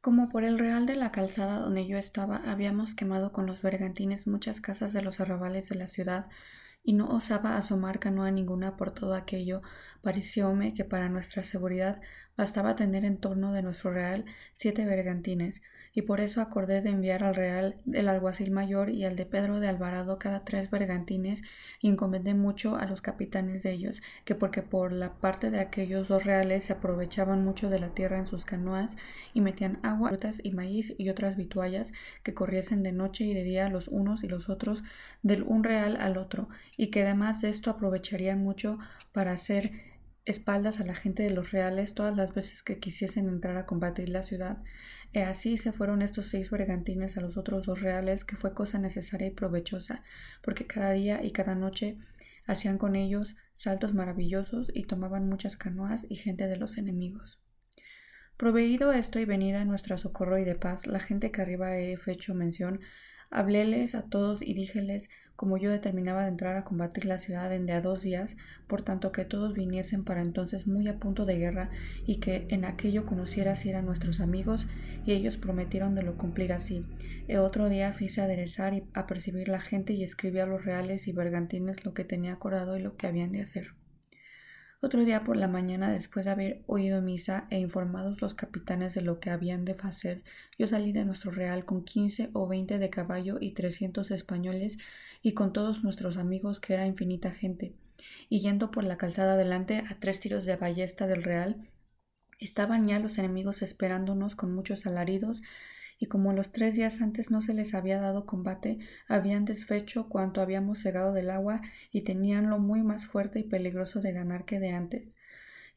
Como por el real de la calzada donde yo estaba habíamos quemado con los bergantines muchas casas de los arrabales de la ciudad, y no osaba asomar canoa ninguna por todo aquello, parecióme que para nuestra seguridad bastaba tener en torno de nuestro real siete bergantines, y por eso acordé de enviar al Real el alguacil mayor y al de Pedro de Alvarado cada tres bergantines y encomendé mucho a los capitanes de ellos, que porque por la parte de aquellos dos reales se aprovechaban mucho de la tierra en sus canoas y metían agua, frutas y maíz y otras vituallas que corriesen de noche y de día los unos y los otros del un real al otro, y que además de esto aprovecharían mucho para hacer espaldas a la gente de los reales todas las veces que quisiesen entrar a combatir la ciudad. Y así se fueron estos seis bergantines a los otros dos reales, que fue cosa necesaria y provechosa, porque cada día y cada noche hacían con ellos saltos maravillosos y tomaban muchas canoas y gente de los enemigos. Proveído esto y venida nuestra socorro y de paz, la gente que arriba he hecho mención, habléles a todos y díjeles como yo determinaba de entrar a combatir la ciudad en de a dos días, por tanto que todos viniesen para entonces muy a punto de guerra, y que en aquello conociera si eran nuestros amigos, y ellos prometieron de lo cumplir así. E otro día fice aderezar y apercibir la gente y escribí a los reales y bergantines lo que tenía acordado y lo que habían de hacer. Otro día por la mañana, después de haber oído misa e informados los capitanes de lo que habían de hacer, yo salí de nuestro real con quince o veinte de caballo y trescientos españoles y con todos nuestros amigos, que era infinita gente. Y yendo por la calzada adelante a tres tiros de ballesta del real, estaban ya los enemigos esperándonos con muchos alaridos y como los tres días antes no se les había dado combate, habían desfecho cuanto habíamos cegado del agua y teníanlo muy más fuerte y peligroso de ganar que de antes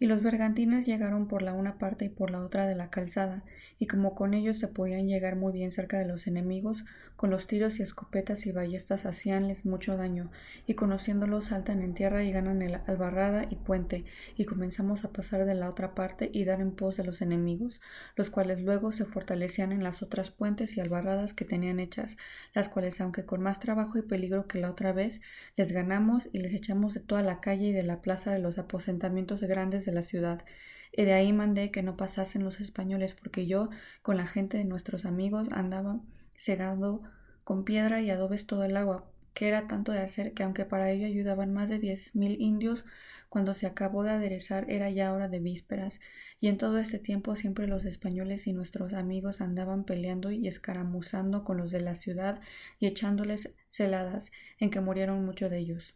y los bergantines llegaron por la una parte y por la otra de la calzada, y como con ellos se podían llegar muy bien cerca de los enemigos, con los tiros y escopetas y ballestas hacíanles mucho daño, y conociéndolos saltan en tierra y ganan el albarrada y puente, y comenzamos a pasar de la otra parte y dar en pos de los enemigos, los cuales luego se fortalecían en las otras puentes y albarradas que tenían hechas, las cuales aunque con más trabajo y peligro que la otra vez, les ganamos y les echamos de toda la calle y de la plaza de los aposentamientos grandes de la ciudad, y de ahí mandé que no pasasen los españoles, porque yo, con la gente de nuestros amigos, andaba cegado con piedra y adobes todo el agua, que era tanto de hacer que aunque para ello ayudaban más de diez mil indios, cuando se acabó de aderezar era ya hora de vísperas, y en todo este tiempo siempre los españoles y nuestros amigos andaban peleando y escaramuzando con los de la ciudad y echándoles celadas, en que murieron muchos de ellos.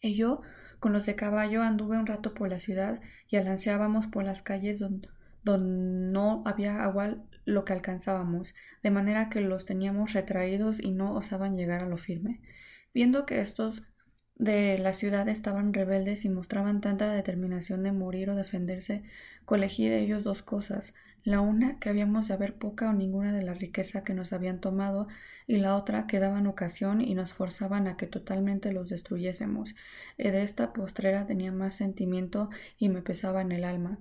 Y yo, con los de caballo anduve un rato por la ciudad y alanceábamos por las calles donde, no había agua lo que alcanzábamos, de manera que los teníamos retraídos y no osaban llegar a lo firme. Viendo que estos de la ciudad estaban rebeldes y mostraban tanta determinación de morir o defenderse, colegí de ellos dos cosas la una que habíamos de haber poca o ninguna de la riqueza que nos habían tomado, y la otra que daban ocasión y nos forzaban a que totalmente los destruyésemos. Y de esta postrera tenía más sentimiento y me pesaba en el alma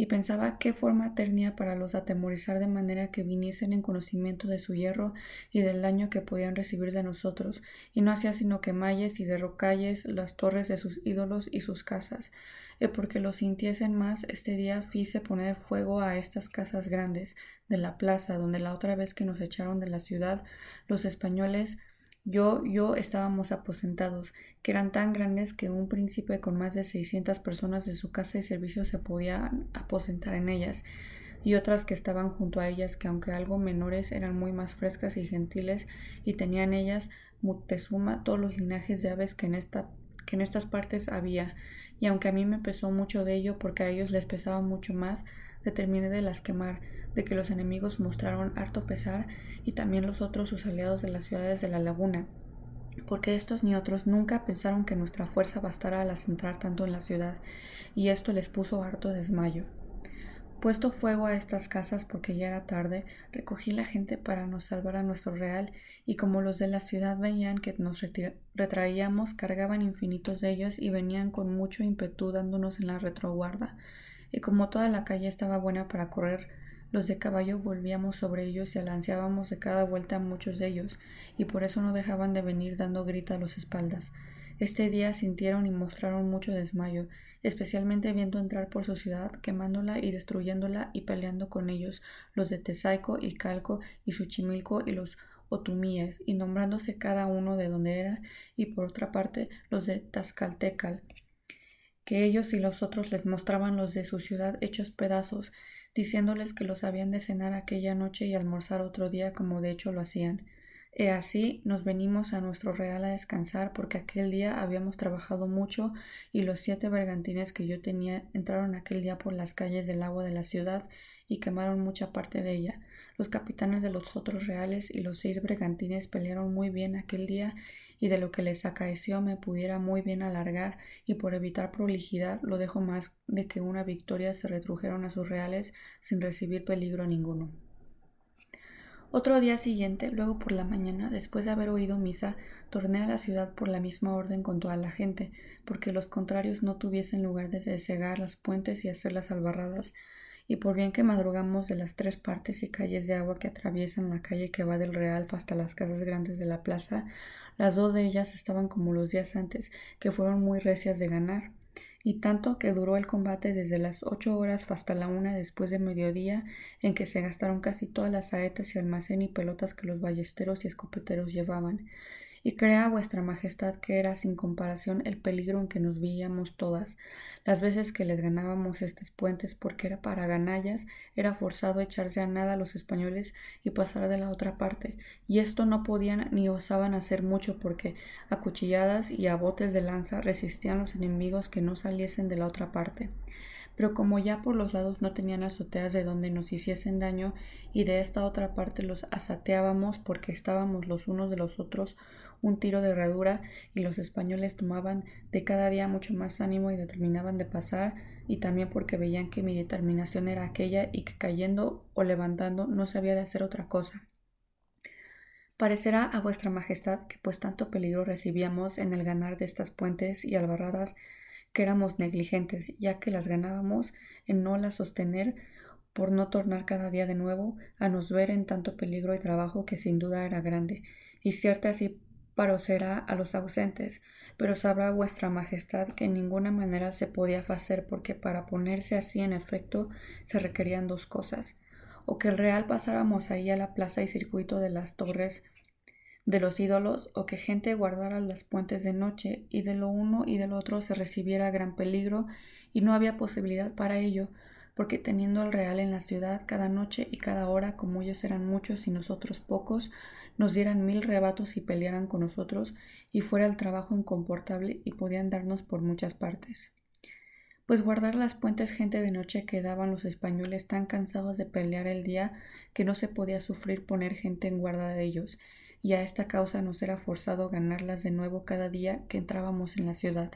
y pensaba qué forma tenía para los atemorizar de manera que viniesen en conocimiento de su hierro y del daño que podían recibir de nosotros, y no hacía sino quemalles y derrocalles las torres de sus ídolos y sus casas, y porque lo sintiesen más, este día fice poner fuego a estas casas grandes de la plaza, donde la otra vez que nos echaron de la ciudad, los españoles yo, yo estábamos aposentados, que eran tan grandes que un príncipe con más de seiscientas personas de su casa y servicio se podía aposentar en ellas, y otras que estaban junto a ellas, que aunque algo menores eran muy más frescas y gentiles, y tenían ellas Mutezuma todos los linajes de aves que en esta que en estas partes había, y aunque a mí me pesó mucho de ello porque a ellos les pesaba mucho más, determiné de las quemar, de que los enemigos mostraron harto pesar y también los otros sus aliados de las ciudades de la laguna, porque estos ni otros nunca pensaron que nuestra fuerza bastara al centrar tanto en la ciudad, y esto les puso harto desmayo. Puesto fuego a estas casas porque ya era tarde, recogí la gente para nos salvar a nuestro real, y como los de la ciudad veían que nos retraíamos, cargaban infinitos de ellos y venían con mucho ímpetu dándonos en la retroguarda y como toda la calle estaba buena para correr, los de caballo volvíamos sobre ellos y alanceábamos de cada vuelta a muchos de ellos, y por eso no dejaban de venir dando grita a los espaldas. Este día sintieron y mostraron mucho desmayo, especialmente viendo entrar por su ciudad, quemándola y destruyéndola y peleando con ellos los de Tesaico y Calco y Suchimilco y los otumíes, y nombrándose cada uno de donde era, y por otra parte los de Tazcaltecal, que ellos y los otros les mostraban los de su ciudad hechos pedazos, diciéndoles que los habían de cenar aquella noche y almorzar otro día como de hecho lo hacían. He así nos venimos a nuestro real a descansar porque aquel día habíamos trabajado mucho y los siete bergantines que yo tenía entraron aquel día por las calles del agua de la ciudad y quemaron mucha parte de ella. Los capitanes de los otros reales y los seis bergantines pelearon muy bien aquel día y de lo que les acaeció me pudiera muy bien alargar y por evitar prolijidad lo dejo más de que una victoria se retrujeron a sus reales sin recibir peligro ninguno. Otro día siguiente, luego por la mañana, después de haber oído misa, torné a la ciudad por la misma orden con toda la gente, porque los contrarios no tuviesen lugar de cegar las puentes y hacer las albarradas, y por bien que madrugamos de las tres partes y calles de agua que atraviesan la calle que va del Real hasta las casas grandes de la plaza, las dos de ellas estaban como los días antes, que fueron muy recias de ganar. Y tanto que duró el combate desde las ocho horas hasta la una después de mediodía, en que se gastaron casi todas las saetas y almacén y pelotas que los ballesteros y escopeteros llevaban, y crea vuestra majestad que era sin comparación el peligro en que nos veíamos todas. Las veces que les ganábamos estos puentes porque era para ganallas, era forzado echarse a nada a los españoles y pasar de la otra parte, y esto no podían ni osaban hacer mucho porque a cuchilladas y a botes de lanza resistían los enemigos que no saliesen de la otra parte pero como ya por los lados no tenían azoteas de donde nos hiciesen daño y de esta otra parte los asateábamos porque estábamos los unos de los otros un tiro de herradura y los españoles tomaban de cada día mucho más ánimo y determinaban de pasar y también porque veían que mi determinación era aquella y que cayendo o levantando no se había de hacer otra cosa. Parecerá a vuestra majestad que pues tanto peligro recibíamos en el ganar de estas puentes y albarradas que éramos negligentes, ya que las ganábamos en no las sostener por no tornar cada día de nuevo a nos ver en tanto peligro y trabajo que sin duda era grande, y cierta así parecerá a los ausentes, pero sabrá vuestra majestad que en ninguna manera se podía hacer porque para ponerse así en efecto se requerían dos cosas, o que el real pasáramos ahí a la plaza y circuito de las torres de los ídolos, o que gente guardara las puentes de noche, y de lo uno y del otro se recibiera gran peligro, y no había posibilidad para ello, porque teniendo el real en la ciudad cada noche y cada hora, como ellos eran muchos y nosotros pocos, nos dieran mil rebatos y pelearan con nosotros, y fuera el trabajo incomportable y podían darnos por muchas partes. Pues guardar las puentes gente de noche quedaban los españoles tan cansados de pelear el día que no se podía sufrir poner gente en guarda de ellos, y a esta causa nos era forzado ganarlas de nuevo cada día que entrábamos en la ciudad.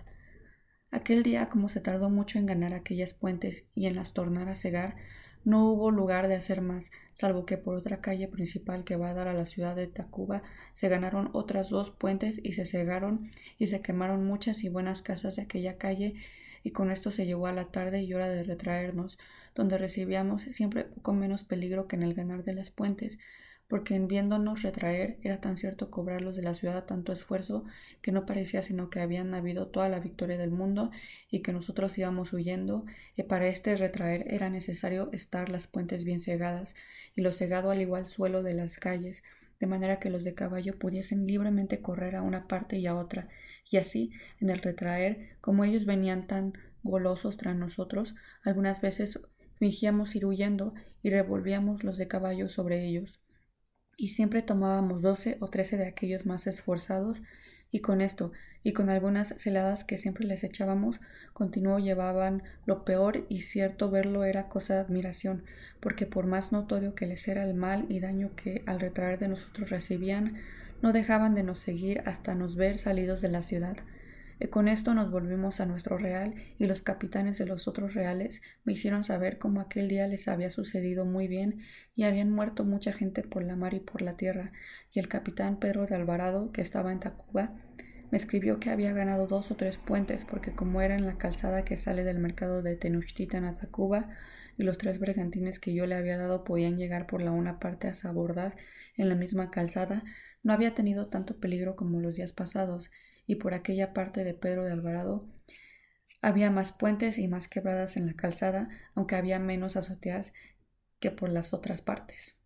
Aquel día, como se tardó mucho en ganar aquellas puentes y en las tornar a cegar, no hubo lugar de hacer más, salvo que por otra calle principal que va a dar a la ciudad de Tacuba se ganaron otras dos puentes y se cegaron y se quemaron muchas y buenas casas de aquella calle y con esto se llegó a la tarde y hora de retraernos, donde recibíamos siempre poco menos peligro que en el ganar de las puentes, porque en viéndonos retraer era tan cierto cobrarlos de la ciudad tanto esfuerzo que no parecía sino que habían habido toda la victoria del mundo y que nosotros íbamos huyendo, y para este retraer era necesario estar las puentes bien cegadas y lo cegado al igual suelo de las calles, de manera que los de caballo pudiesen libremente correr a una parte y a otra, y así, en el retraer, como ellos venían tan golosos tras nosotros, algunas veces fingíamos ir huyendo y revolvíamos los de caballo sobre ellos y siempre tomábamos doce o trece de aquellos más esforzados y con esto y con algunas celadas que siempre les echábamos continuo llevaban lo peor y cierto verlo era cosa de admiración porque por más notorio que les era el mal y daño que al retraer de nosotros recibían no dejaban de nos seguir hasta nos ver salidos de la ciudad y con esto nos volvimos a nuestro real y los capitanes de los otros reales me hicieron saber cómo aquel día les había sucedido muy bien y habían muerto mucha gente por la mar y por la tierra. Y el capitán Pedro de Alvarado que estaba en Tacuba me escribió que había ganado dos o tres puentes porque como era en la calzada que sale del mercado de Tenochtitlan a Tacuba y los tres bergantines que yo le había dado podían llegar por la una parte a Sabordad en la misma calzada, no había tenido tanto peligro como los días pasados y por aquella parte de Pedro de Alvarado había más puentes y más quebradas en la calzada, aunque había menos azoteas que por las otras partes.